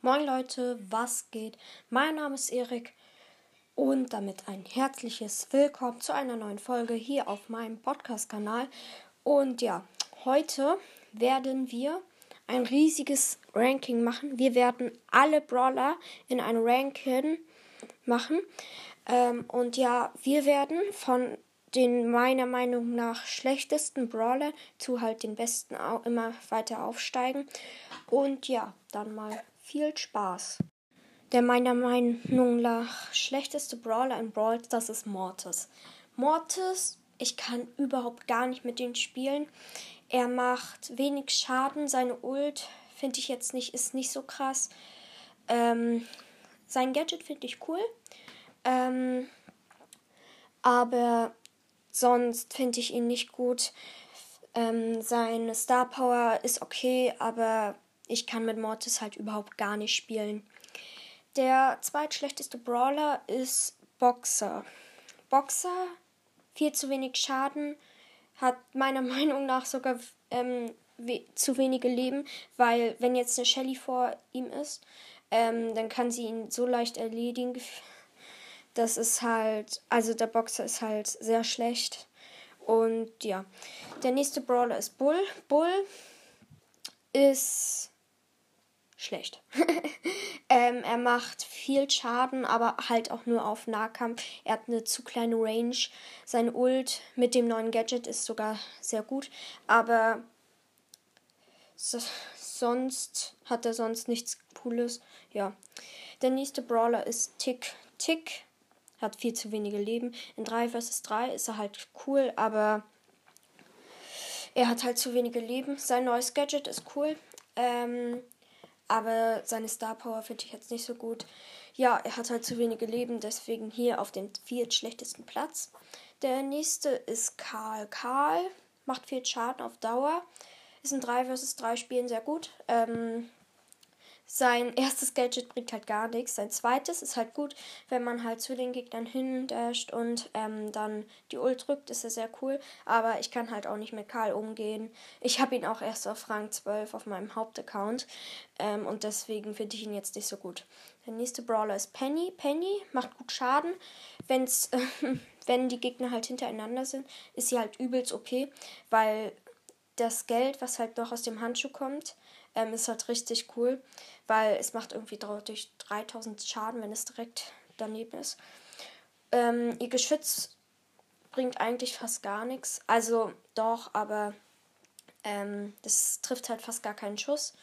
Moin Leute, was geht? Mein Name ist Erik und damit ein herzliches Willkommen zu einer neuen Folge hier auf meinem Podcast-Kanal. Und ja, heute werden wir ein riesiges Ranking machen. Wir werden alle Brawler in ein Ranking machen. Ähm, und ja, wir werden von den meiner Meinung nach schlechtesten Brawler zu halt den besten immer weiter aufsteigen. Und ja, dann mal viel Spaß. Der meiner Meinung nach schlechteste Brawler in Brawl das ist Mortis. Mortis, ich kann überhaupt gar nicht mit ihm spielen. Er macht wenig Schaden. Seine Ult finde ich jetzt nicht, ist nicht so krass. Ähm, sein Gadget finde ich cool. Ähm, aber sonst finde ich ihn nicht gut. Ähm, seine Star Power ist okay, aber ich kann mit Mortis halt überhaupt gar nicht spielen. Der zweitschlechteste Brawler ist Boxer. Boxer, viel zu wenig Schaden, hat meiner Meinung nach sogar ähm, we zu wenige Leben, weil wenn jetzt eine Shelly vor ihm ist, ähm, dann kann sie ihn so leicht erledigen. Das ist halt, also der Boxer ist halt sehr schlecht. Und ja, der nächste Brawler ist Bull. Bull ist schlecht. ähm, er macht viel Schaden, aber halt auch nur auf Nahkampf. Er hat eine zu kleine Range. Sein Ult mit dem neuen Gadget ist sogar sehr gut, aber so, sonst hat er sonst nichts Cooles. Ja. Der nächste Brawler ist Tick. Tick hat viel zu wenige Leben. In 3 vs 3 ist er halt cool, aber er hat halt zu wenige Leben. Sein neues Gadget ist cool. Ähm, aber seine Star Power finde ich jetzt nicht so gut. Ja, er hat halt zu wenige Leben, deswegen hier auf dem viertschlechtesten Platz. Der nächste ist Karl. Karl macht viel Schaden auf Dauer. Ist in 3 vs 3 Spielen sehr gut. Ähm, sein erstes Gadget bringt halt gar nichts. Sein zweites ist halt gut, wenn man halt zu den Gegnern hindasht und ähm, dann die Ult drückt, ist er sehr cool. Aber ich kann halt auch nicht mit Karl umgehen. Ich habe ihn auch erst auf Rang 12 auf meinem Hauptaccount. Ähm, und deswegen finde ich ihn jetzt nicht so gut. Der nächste Brawler ist Penny. Penny macht gut Schaden. Wenn's, äh, wenn die Gegner halt hintereinander sind, ist sie halt übelst OP, weil das Geld, was halt noch aus dem Handschuh kommt, ähm, ist halt richtig cool, weil es macht irgendwie durch 3000 Schaden, wenn es direkt daneben ist. Ähm, ihr Geschütz bringt eigentlich fast gar nichts. Also doch, aber ähm, das trifft halt fast gar keinen Schuss.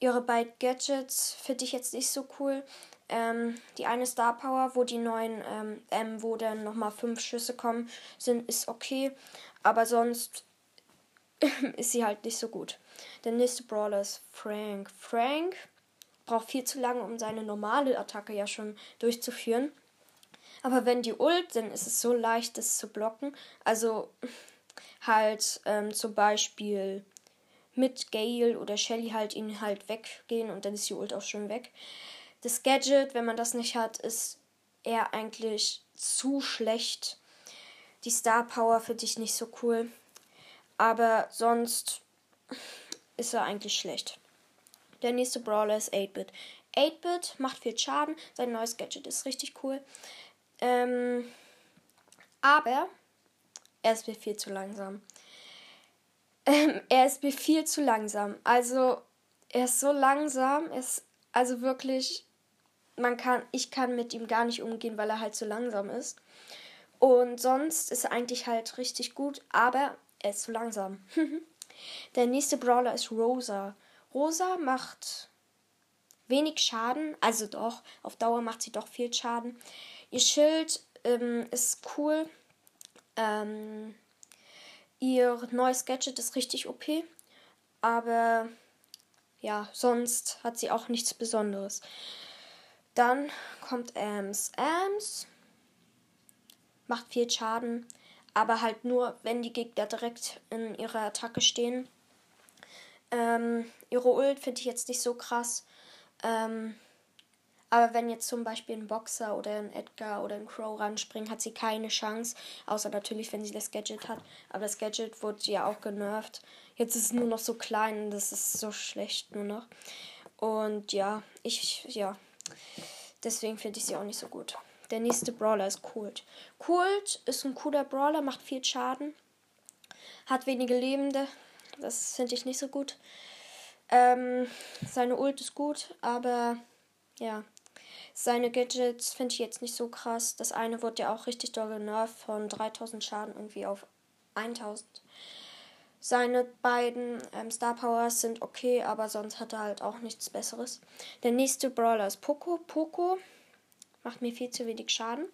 Ihre beiden Gadgets finde ich jetzt nicht so cool. Ähm, die eine Star Power, wo die neuen, ähm, wo dann nochmal fünf Schüsse kommen, sind, ist okay. Aber sonst ist sie halt nicht so gut. Der nächste Brawler ist Frank. Frank braucht viel zu lange, um seine normale Attacke ja schon durchzuführen. Aber wenn die ult, dann ist es so leicht, das zu blocken. Also halt ähm, zum Beispiel mit Gale oder Shelly halt ihn halt weggehen und dann ist die Ult auch schon weg. Das Gadget, wenn man das nicht hat, ist eher eigentlich zu schlecht. Die Star Power finde ich nicht so cool. Aber sonst ist er eigentlich schlecht. Der nächste Brawler ist 8-Bit. 8-Bit macht viel Schaden. Sein neues Gadget ist richtig cool. Ähm, aber er ist mir viel zu langsam. Ähm, er ist mir viel zu langsam. Also, er ist so langsam. Ist also wirklich. Man kann, ich kann mit ihm gar nicht umgehen, weil er halt so langsam ist. Und sonst ist er eigentlich halt richtig gut, aber er ist zu langsam. Der nächste Brawler ist Rosa. Rosa macht wenig Schaden, also doch, auf Dauer macht sie doch viel Schaden. Ihr Schild ähm, ist cool. Ähm, ihr neues Gadget ist richtig OP. Aber ja, sonst hat sie auch nichts Besonderes. Dann kommt Ams. Ams macht viel Schaden, aber halt nur, wenn die Gegner direkt in ihrer Attacke stehen. Ähm, ihre Ult finde ich jetzt nicht so krass. Ähm, aber wenn jetzt zum Beispiel ein Boxer oder ein Edgar oder ein Crow ranspringen, hat sie keine Chance. Außer natürlich, wenn sie das Gadget hat. Aber das Gadget wurde ja auch genervt. Jetzt ist es nur noch so klein. Das ist so schlecht nur noch. Und ja, ich, ja, deswegen finde ich sie auch nicht so gut. Der nächste Brawler ist Kult. Kult ist ein cooler Brawler, macht viel Schaden, hat wenige Lebende. Das finde ich nicht so gut. Ähm, seine Ult ist gut, aber ja, seine Gadgets finde ich jetzt nicht so krass. Das eine wurde ja auch richtig doll genervt von 3000 Schaden irgendwie auf 1000. Seine beiden ähm, Star Powers sind okay, aber sonst hat er halt auch nichts Besseres. Der nächste Brawler ist Poco. Poco macht mir viel zu wenig Schaden.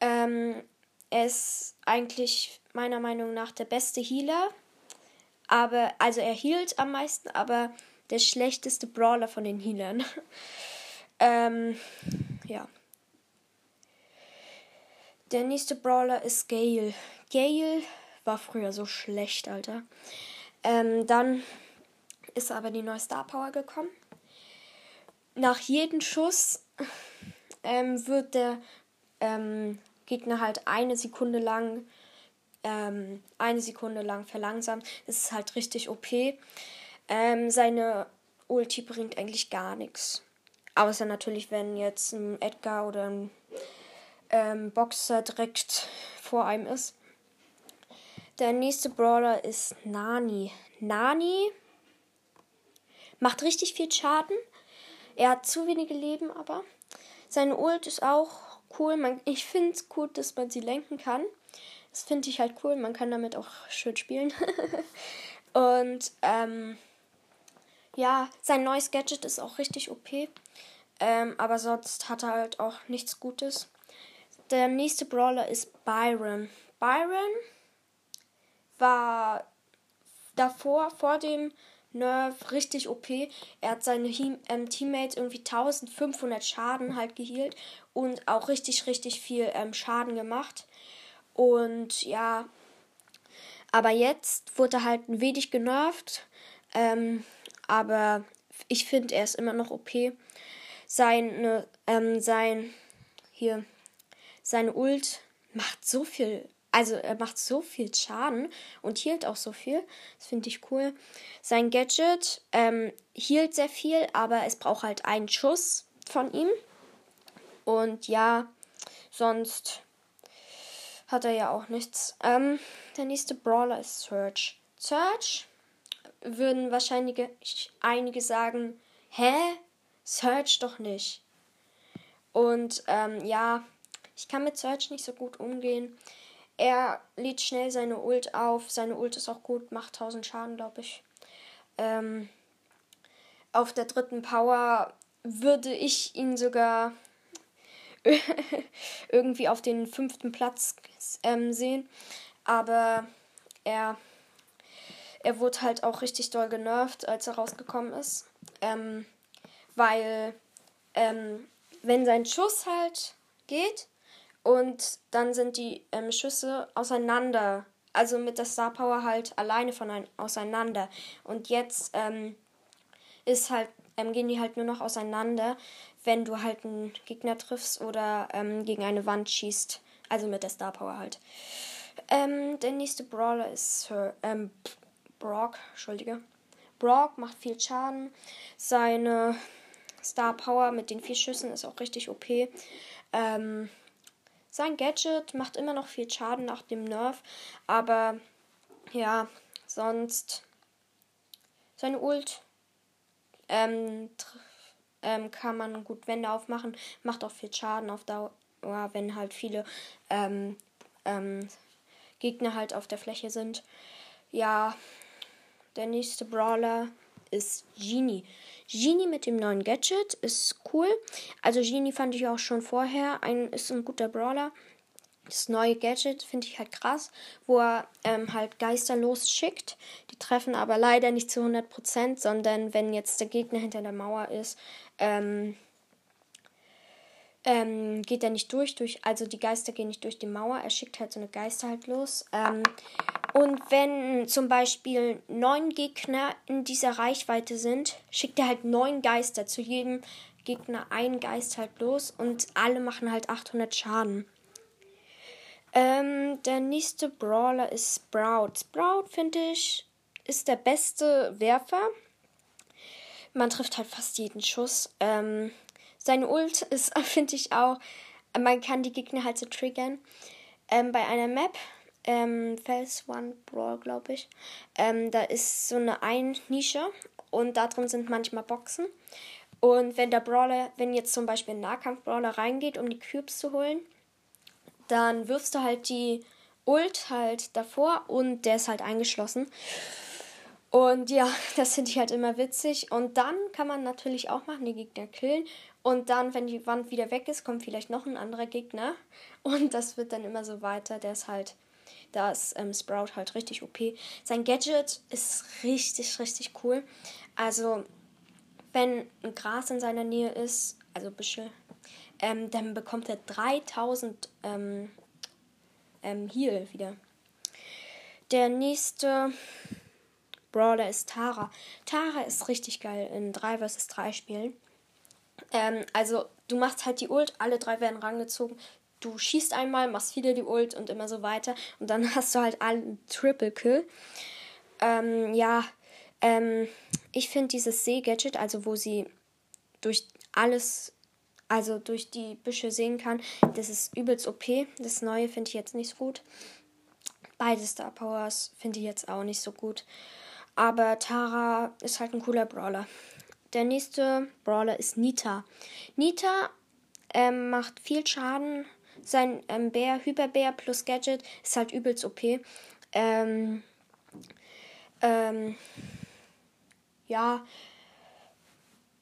Ähm, er ist eigentlich meiner Meinung nach der beste Healer. Aber, also er healt am meisten, aber der schlechteste Brawler von den Healern. ähm, ja. Der nächste Brawler ist Gale. Gale war früher so schlecht, Alter. Ähm, dann ist aber die neue Star Power gekommen. Nach jedem Schuss ähm, wird der ähm, Gegner halt eine Sekunde lang ähm, eine Sekunde lang verlangsamt. Das ist halt richtig OP. Ähm, seine Ulti bringt eigentlich gar nichts. Außer natürlich, wenn jetzt ein Edgar oder ein ähm, Boxer direkt vor einem ist. Der nächste Brawler ist Nani. Nani macht richtig viel Schaden. Er hat zu wenige Leben, aber seine Ult ist auch cool. Man, ich finde es gut, dass man sie lenken kann. Das finde ich halt cool. Man kann damit auch schön spielen. Und ähm, ja, sein neues Gadget ist auch richtig OP. Ähm, aber sonst hat er halt auch nichts Gutes. Der nächste Brawler ist Byron. Byron war davor, vor dem Nerf, richtig OP. Er hat seine ähm, Teammates irgendwie 1500 Schaden halt geheilt und auch richtig, richtig viel ähm, Schaden gemacht. Und ja, aber jetzt wurde er halt ein wenig genervt. Ähm, aber ich finde, er ist immer noch OP. Seine, ähm, sein, hier, seine Ult macht so viel also er macht so viel Schaden und hielt auch so viel. Das finde ich cool. Sein Gadget ähm, hielt sehr viel, aber es braucht halt einen Schuss von ihm. Und ja, sonst hat er ja auch nichts. Ähm, der nächste Brawler ist Search. Search würden wahrscheinlich einige sagen, hä? Search doch nicht. Und ähm, ja, ich kann mit Search nicht so gut umgehen. Er lädt schnell seine Ult auf. Seine Ult ist auch gut, macht 1000 Schaden, glaube ich. Ähm, auf der dritten Power würde ich ihn sogar irgendwie auf den fünften Platz ähm, sehen. Aber er, er wurde halt auch richtig doll genervt, als er rausgekommen ist. Ähm, weil ähm, wenn sein Schuss halt geht, und dann sind die ähm, Schüsse auseinander. Also mit der Star Power halt alleine von ein, auseinander. Und jetzt ähm, ist halt, ähm, gehen die halt nur noch auseinander, wenn du halt einen Gegner triffst oder ähm, gegen eine Wand schießt. Also mit der Star Power halt. Ähm, der nächste Brawler ist Sir, ähm, Brock, Entschuldige. Brock macht viel Schaden. Seine Star Power mit den vier Schüssen ist auch richtig OP. Ähm, sein Gadget macht immer noch viel Schaden nach dem Nerf, aber ja, sonst seine Ult ähm, ähm, kann man gut Wände aufmachen, macht auch viel Schaden auf Dauer, wenn halt viele ähm, ähm, Gegner halt auf der Fläche sind. Ja, der nächste Brawler ist Genie. Genie mit dem neuen Gadget ist cool. Also Genie fand ich auch schon vorher. Ein, ist ein guter Brawler. Das neue Gadget finde ich halt krass, wo er ähm, halt Geister losschickt. Die treffen aber leider nicht zu 100%, sondern wenn jetzt der Gegner hinter der Mauer ist, ähm, ähm, geht er nicht durch, durch, also die Geister gehen nicht durch die Mauer, er schickt halt so eine Geister halt los. Ähm, und wenn zum Beispiel neun Gegner in dieser Reichweite sind, schickt er halt neun Geister. Zu jedem Gegner einen Geist halt los und alle machen halt 800 Schaden. Ähm, der nächste Brawler ist Sprout. Sprout, finde ich, ist der beste Werfer. man trifft halt fast jeden Schuss. Ähm, seine Ult ist, finde ich auch, man kann die Gegner halt so triggern. Ähm, bei einer Map, ähm, Fels One Brawl, glaube ich, ähm, da ist so eine Ein-Nische und da drin sind manchmal Boxen. Und wenn der Brawler, wenn jetzt zum Beispiel ein Nahkampf-Brawler reingeht, um die Cubes zu holen, dann wirfst du halt die Ult halt davor und der ist halt eingeschlossen. Und ja, das finde ich halt immer witzig. Und dann kann man natürlich auch machen, die Gegner killen. Und dann, wenn die Wand wieder weg ist, kommt vielleicht noch ein anderer Gegner. Und das wird dann immer so weiter. Der ist halt, da ist ähm, Sprout halt richtig OP. Sein Gadget ist richtig, richtig cool. Also, wenn ein Gras in seiner Nähe ist, also Büschel, ähm, dann bekommt er 3000 ähm, ähm, Heal wieder. Der nächste Brawler ist Tara. Tara ist richtig geil in 3 vs 3 Spielen. Ähm, also, du machst halt die Ult, alle drei werden rangezogen. Du schießt einmal, machst wieder die Ult und immer so weiter. Und dann hast du halt einen Triple Kill. Ähm, ja, ähm, ich finde dieses See-Gadget, also wo sie durch alles, also durch die Büsche sehen kann, das ist übelst OP. Das neue finde ich jetzt nicht so gut. Beide Star Powers finde ich jetzt auch nicht so gut. Aber Tara ist halt ein cooler Brawler. Der nächste Brawler ist Nita. Nita ähm, macht viel Schaden. Sein ähm, Bär, Hyperbär plus Gadget ist halt übelst OP. Ähm, ähm, ja,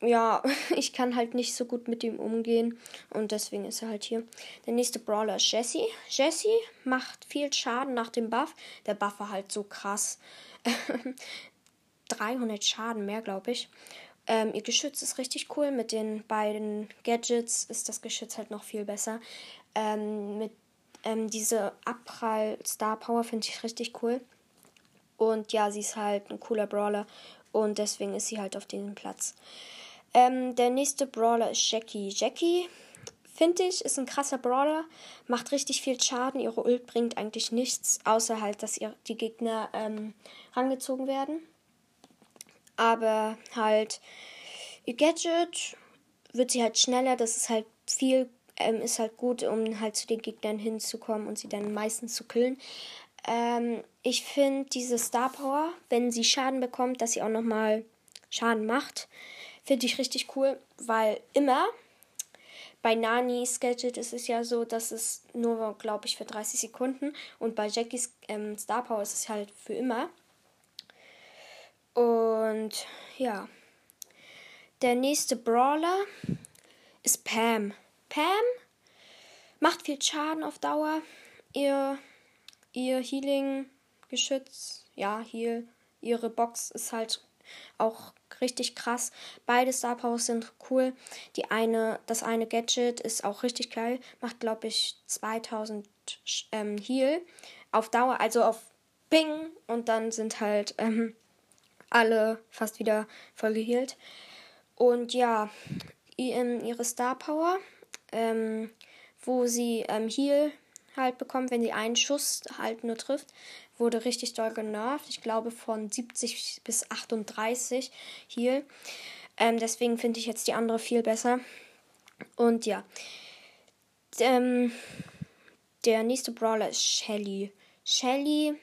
ja, ich kann halt nicht so gut mit ihm umgehen und deswegen ist er halt hier. Der nächste Brawler ist Jesse. Jesse macht viel Schaden nach dem Buff. Der Buff war halt so krass. 300 Schaden mehr, glaube ich. Ähm, ihr Geschütz ist richtig cool. Mit den beiden Gadgets ist das Geschütz halt noch viel besser. Ähm, mit ähm, diese Abprall Star Power finde ich richtig cool. Und ja, sie ist halt ein cooler Brawler und deswegen ist sie halt auf diesem Platz. Ähm, der nächste Brawler ist Jackie. Jackie, finde ich, ist ein krasser Brawler, macht richtig viel Schaden. Ihre Ult bringt eigentlich nichts, außer halt, dass ihr die Gegner ähm, rangezogen werden. Aber halt, ihr Gadget wird sie halt schneller, das ist halt viel, ähm, ist halt gut, um halt zu den Gegnern hinzukommen und sie dann meistens zu killen. Ähm, ich finde diese Star Power, wenn sie Schaden bekommt, dass sie auch nochmal Schaden macht, finde ich richtig cool, weil immer bei Nanis Gadget ist es ja so, dass es nur, glaube ich, für 30 Sekunden und bei Jackies ähm, Star Power ist es halt für immer. Und ja, der nächste Brawler ist Pam. Pam macht viel Schaden auf Dauer. Ihr ihr Healing-Geschütz, ja, hier, ihre Box ist halt auch richtig krass. Beide Star Powers sind cool. Die eine, das eine Gadget ist auch richtig geil, macht glaube ich 2000 ähm, Heal auf Dauer, also auf Ping und dann sind halt ähm, alle fast wieder voll geheilt. Und ja, ihre Star Power, ähm, wo sie ähm, Heal halt bekommt, wenn sie einen Schuss halt nur trifft. Wurde richtig doll genervt. Ich glaube von 70 bis 38 hier. Ähm, deswegen finde ich jetzt die andere viel besser. Und ja. Ähm, der nächste Brawler ist Shelly. Shelly,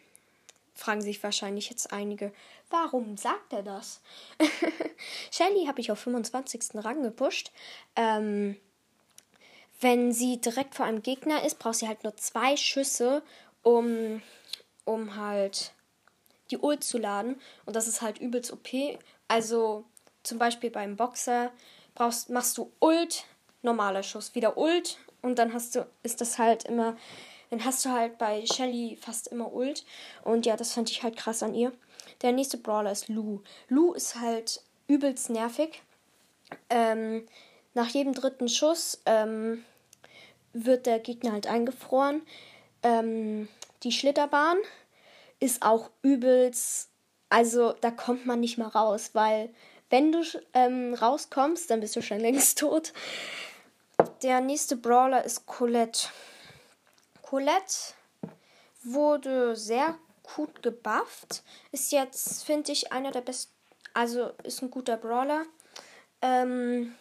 fragen sich wahrscheinlich jetzt einige, warum sagt er das? Shelly habe ich auf 25. Rang gepusht. Ähm, wenn sie direkt vor einem Gegner ist, braucht sie halt nur zwei Schüsse, um, um halt die Ult zu laden. Und das ist halt übelst OP. Also zum Beispiel beim Boxer brauchst, machst du Ult, normaler Schuss, wieder Ult und dann hast du, ist das halt immer, dann hast du halt bei Shelly fast immer Ult. Und ja, das fand ich halt krass an ihr. Der nächste Brawler ist Lu. Lu ist halt übelst nervig. Ähm, nach jedem dritten Schuss ähm, wird der Gegner halt eingefroren. Ähm, die Schlitterbahn ist auch übelst. Also da kommt man nicht mehr raus, weil wenn du ähm, rauskommst, dann bist du schon längst tot. Der nächste Brawler ist Colette. Colette wurde sehr gut gebufft. Ist jetzt, finde ich, einer der besten. Also ist ein guter Brawler. Ähm,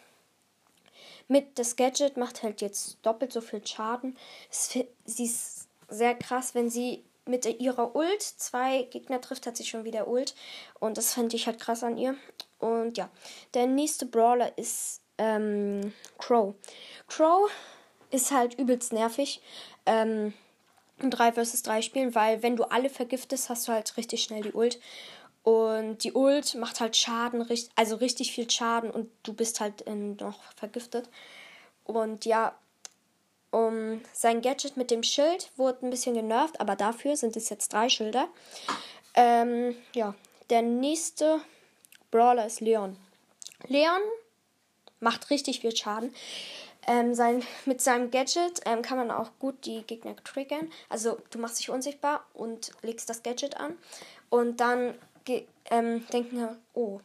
mit das Gadget macht halt jetzt doppelt so viel Schaden. sie ist sehr krass, wenn sie mit ihrer Ult zwei Gegner trifft, hat sie schon wieder Ult. Und das fand ich halt krass an ihr. Und ja, der nächste Brawler ist ähm, Crow. Crow ist halt übelst nervig. Ähm, 3 vs 3 spielen, weil wenn du alle vergiftest, hast du halt richtig schnell die Ult. Und die Ult macht halt Schaden, also richtig viel Schaden und du bist halt noch vergiftet. Und ja, um, sein Gadget mit dem Schild wurde ein bisschen genervt, aber dafür sind es jetzt drei Schilder. Ähm, ja, der nächste Brawler ist Leon. Leon macht richtig viel Schaden. Ähm, sein, mit seinem Gadget ähm, kann man auch gut die Gegner triggern. Also du machst dich unsichtbar und legst das Gadget an. Und dann ähm, denken wir, oh,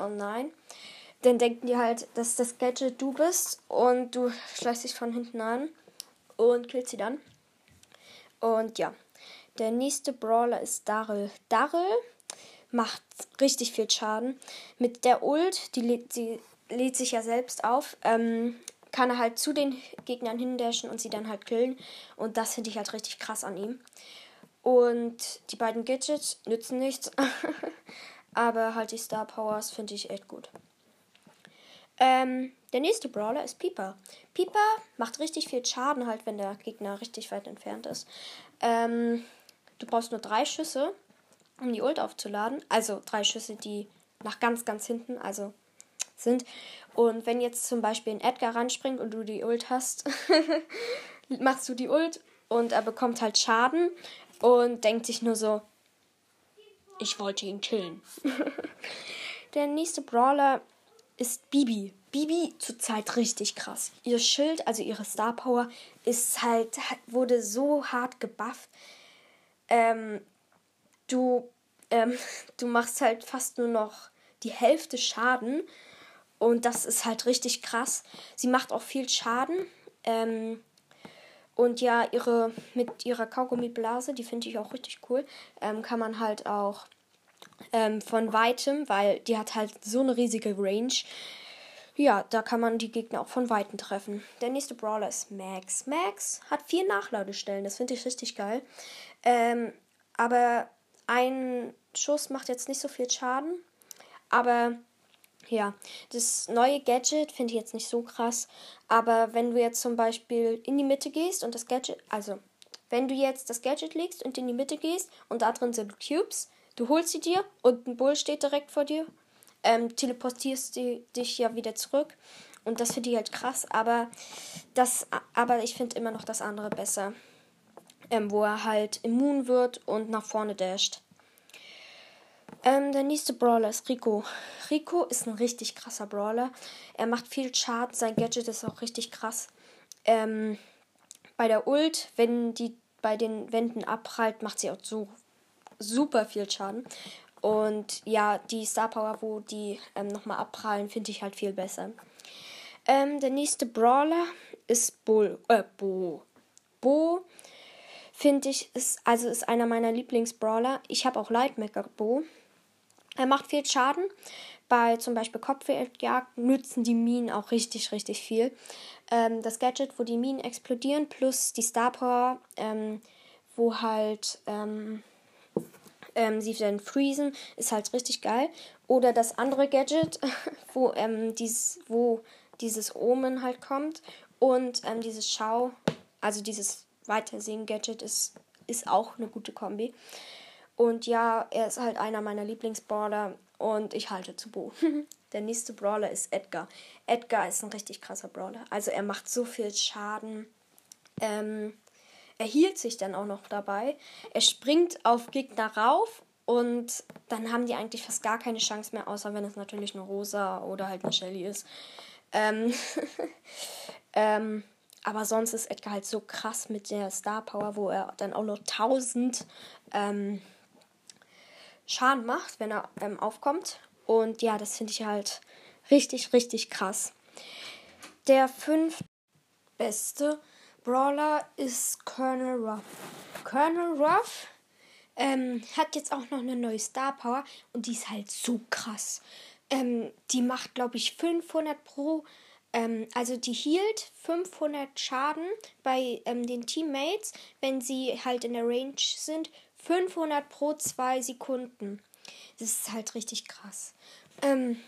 oh nein. Dann denken die halt, dass das Gadget du bist und du schleichst dich von hinten an und killst sie dann. Und ja, der nächste Brawler ist Daryl. Daryl macht richtig viel Schaden. Mit der Ult, die lädt, sie lädt sich ja selbst auf, ähm, kann er halt zu den Gegnern hindashen und sie dann halt killen. Und das finde ich halt richtig krass an ihm. Und die beiden Gadgets nützen nichts. aber halt die Star Powers finde ich echt gut. Ähm, der nächste Brawler ist Pieper. Pieper macht richtig viel Schaden halt, wenn der Gegner richtig weit entfernt ist. Ähm, du brauchst nur drei Schüsse, um die Ult aufzuladen. Also drei Schüsse, die nach ganz, ganz hinten, also sind. Und wenn jetzt zum Beispiel ein Edgar ranspringt und du die Ult hast, machst du die Ult und er bekommt halt Schaden und denkt sich nur so, ich wollte ihn killen. der nächste Brawler ist Bibi. Bibi zurzeit richtig krass. Ihr Schild, also ihre Star Power, ist halt, wurde so hart gebufft. Ähm, du, ähm, du machst halt fast nur noch die Hälfte Schaden. Und das ist halt richtig krass. Sie macht auch viel Schaden. Ähm, und ja, ihre mit ihrer Kaugummiblase, die finde ich auch richtig cool, ähm, kann man halt auch ähm, von weitem, weil die hat halt so eine riesige Range. Ja, da kann man die Gegner auch von weitem treffen. Der nächste Brawler ist Max. Max hat vier Nachladestellen, das finde ich richtig geil. Ähm, aber ein Schuss macht jetzt nicht so viel Schaden. Aber ja, das neue Gadget finde ich jetzt nicht so krass. Aber wenn du jetzt zum Beispiel in die Mitte gehst und das Gadget, also wenn du jetzt das Gadget legst und in die Mitte gehst und da drin sind Cubes, Du holst sie dir und ein Bull steht direkt vor dir. Ähm, teleportierst die, dich ja wieder zurück. Und das finde ich halt krass, aber das, aber ich finde immer noch das andere besser. Ähm, wo er halt immun wird und nach vorne dasht. Ähm, der nächste Brawler ist Rico. Rico ist ein richtig krasser Brawler. Er macht viel Schaden, sein Gadget ist auch richtig krass. Ähm, bei der Ult, wenn die bei den Wänden abprallt, macht sie auch so super viel Schaden. Und ja, die Star Power, wo die ähm, nochmal abprallen, finde ich halt viel besser. Ähm, der nächste Brawler ist Bull, äh, Bo. Bo finde ich ist also ist einer meiner Lieblingsbrawler. Ich habe auch Lightmaker Bo. Er macht viel Schaden. Bei zum Beispiel Kopfgeldjagd nützen die Minen auch richtig, richtig viel. Ähm, das Gadget, wo die Minen explodieren, plus die Star Power, ähm, wo halt ähm, ähm, sie dann freezen, ist halt richtig geil. Oder das andere Gadget, wo, ähm, dieses, wo dieses Omen halt kommt und ähm, dieses Schau, also dieses Weitersehen-Gadget ist, ist auch eine gute Kombi. Und ja, er ist halt einer meiner Lieblingsbrawler und ich halte zu Bo. Der nächste Brawler ist Edgar. Edgar ist ein richtig krasser Brawler. Also er macht so viel Schaden. Ähm, er hielt sich dann auch noch dabei. Er springt auf Gegner rauf und dann haben die eigentlich fast gar keine Chance mehr, außer wenn es natürlich eine Rosa oder halt eine Shelly ist. Ähm, ähm, aber sonst ist Edgar halt so krass mit der Star Power, wo er dann auch noch 1000 ähm, Schaden macht, wenn er ähm, aufkommt. Und ja, das finde ich halt richtig, richtig krass. Der fünf beste Brawler ist Colonel Ruff. Colonel Ruff ähm, hat jetzt auch noch eine neue Star Power und die ist halt so krass. Ähm, die macht, glaube ich, 500 pro. Ähm, also die hielt 500 Schaden bei ähm, den Teammates, wenn sie halt in der Range sind. 500 pro zwei Sekunden. Das ist halt richtig krass. Ähm,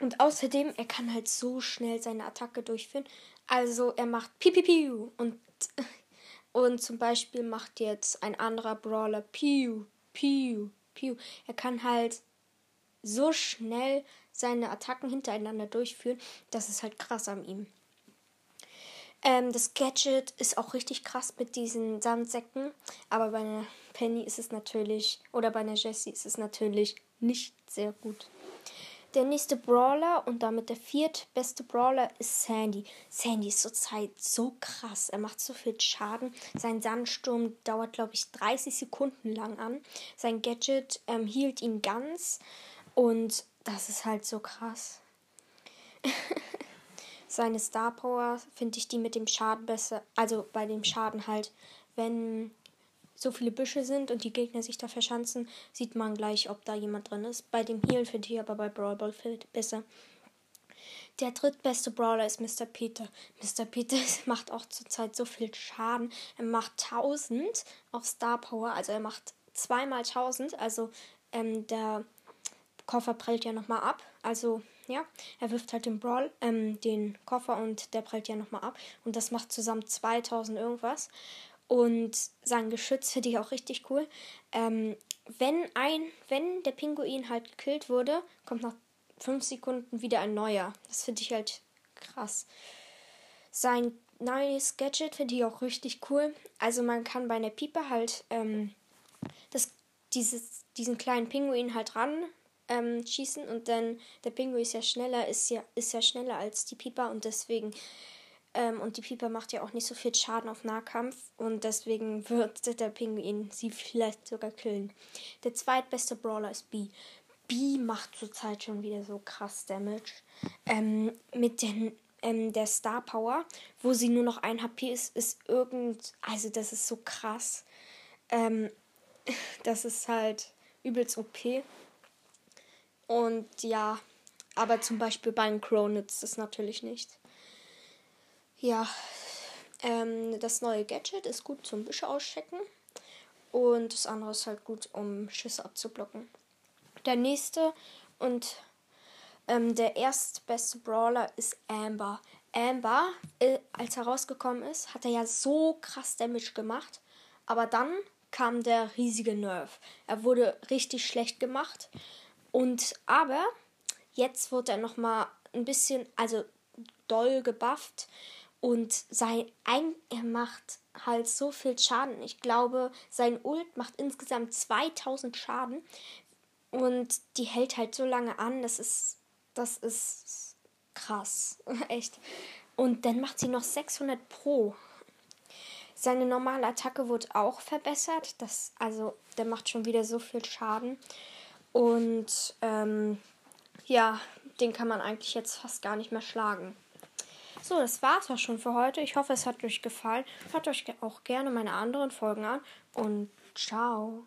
und außerdem, er kann halt so schnell seine Attacke durchführen. Also er macht Piu Piu und, und zum Beispiel macht jetzt ein anderer Brawler Piu Piu Piu. Er kann halt so schnell seine Attacken hintereinander durchführen. Das ist halt krass an ihm. Ähm, das Gadget ist auch richtig krass mit diesen Sandsäcken. Aber bei einer Penny ist es natürlich, oder bei einer Jessie ist es natürlich nicht sehr gut. Der nächste Brawler und damit der viertbeste Brawler ist Sandy. Sandy ist zurzeit so krass. Er macht so viel Schaden. Sein Sandsturm dauert, glaube ich, 30 Sekunden lang an. Sein Gadget ähm, hielt ihn ganz. Und das ist halt so krass. Seine Star Power finde ich die mit dem Schaden besser. Also bei dem Schaden halt, wenn so viele Büsche sind und die Gegner sich da verschanzen, sieht man gleich, ob da jemand drin ist. Bei dem Heal finde ich aber bei Brawl Ball besser. Der drittbeste Brawler ist Mr. Peter. Mr. Peter macht auch zurzeit so viel Schaden. Er macht 1000 auf Star Power, also er macht zweimal 1000. Also ähm, der Koffer prellt ja nochmal ab. Also ja, er wirft halt den Brawl, ähm, den Koffer und der prellt ja nochmal ab. Und das macht zusammen 2000 irgendwas. Und sein Geschütz finde ich auch richtig cool. Ähm, wenn ein, wenn der Pinguin halt gekillt wurde, kommt nach 5 Sekunden wieder ein neuer. Das finde ich halt krass. Sein neues Gadget finde ich auch richtig cool. Also man kann bei einer Piepe halt ähm, das, dieses, diesen kleinen Pinguin halt ran ähm, schießen und dann der Pinguin ist ja schneller, ist ja, ist ja schneller als die Pieper und deswegen ähm, und die Pieper macht ja auch nicht so viel Schaden auf Nahkampf und deswegen wird der Pinguin sie vielleicht sogar killen. Der zweitbeste Brawler ist B. B macht zurzeit schon wieder so krass Damage. Ähm, mit den, ähm, der Star Power, wo sie nur noch ein HP ist, ist irgend. Also, das ist so krass. Ähm, das ist halt übelst OP. Und ja, aber zum Beispiel beim Crow nützt es natürlich nicht. Ja, ähm, das neue Gadget ist gut zum Büsche auschecken. Und das andere ist halt gut, um Schüsse abzublocken. Der nächste und ähm, der erstbeste Brawler ist Amber. Amber, äh, als er rausgekommen ist, hat er ja so krass Damage gemacht. Aber dann kam der riesige Nerf. Er wurde richtig schlecht gemacht. Und aber jetzt wird er nochmal ein bisschen, also doll gebufft. Und sein ein, er macht halt so viel Schaden. Ich glaube, sein Ult macht insgesamt 2000 Schaden. Und die hält halt so lange an. Das ist, das ist krass. Echt. Und dann macht sie noch 600 pro. Seine normale Attacke wurde auch verbessert. Das, also, der macht schon wieder so viel Schaden. Und ähm, ja, den kann man eigentlich jetzt fast gar nicht mehr schlagen. So, das war's auch schon für heute. Ich hoffe, es hat euch gefallen. Hört euch auch gerne meine anderen Folgen an und ciao.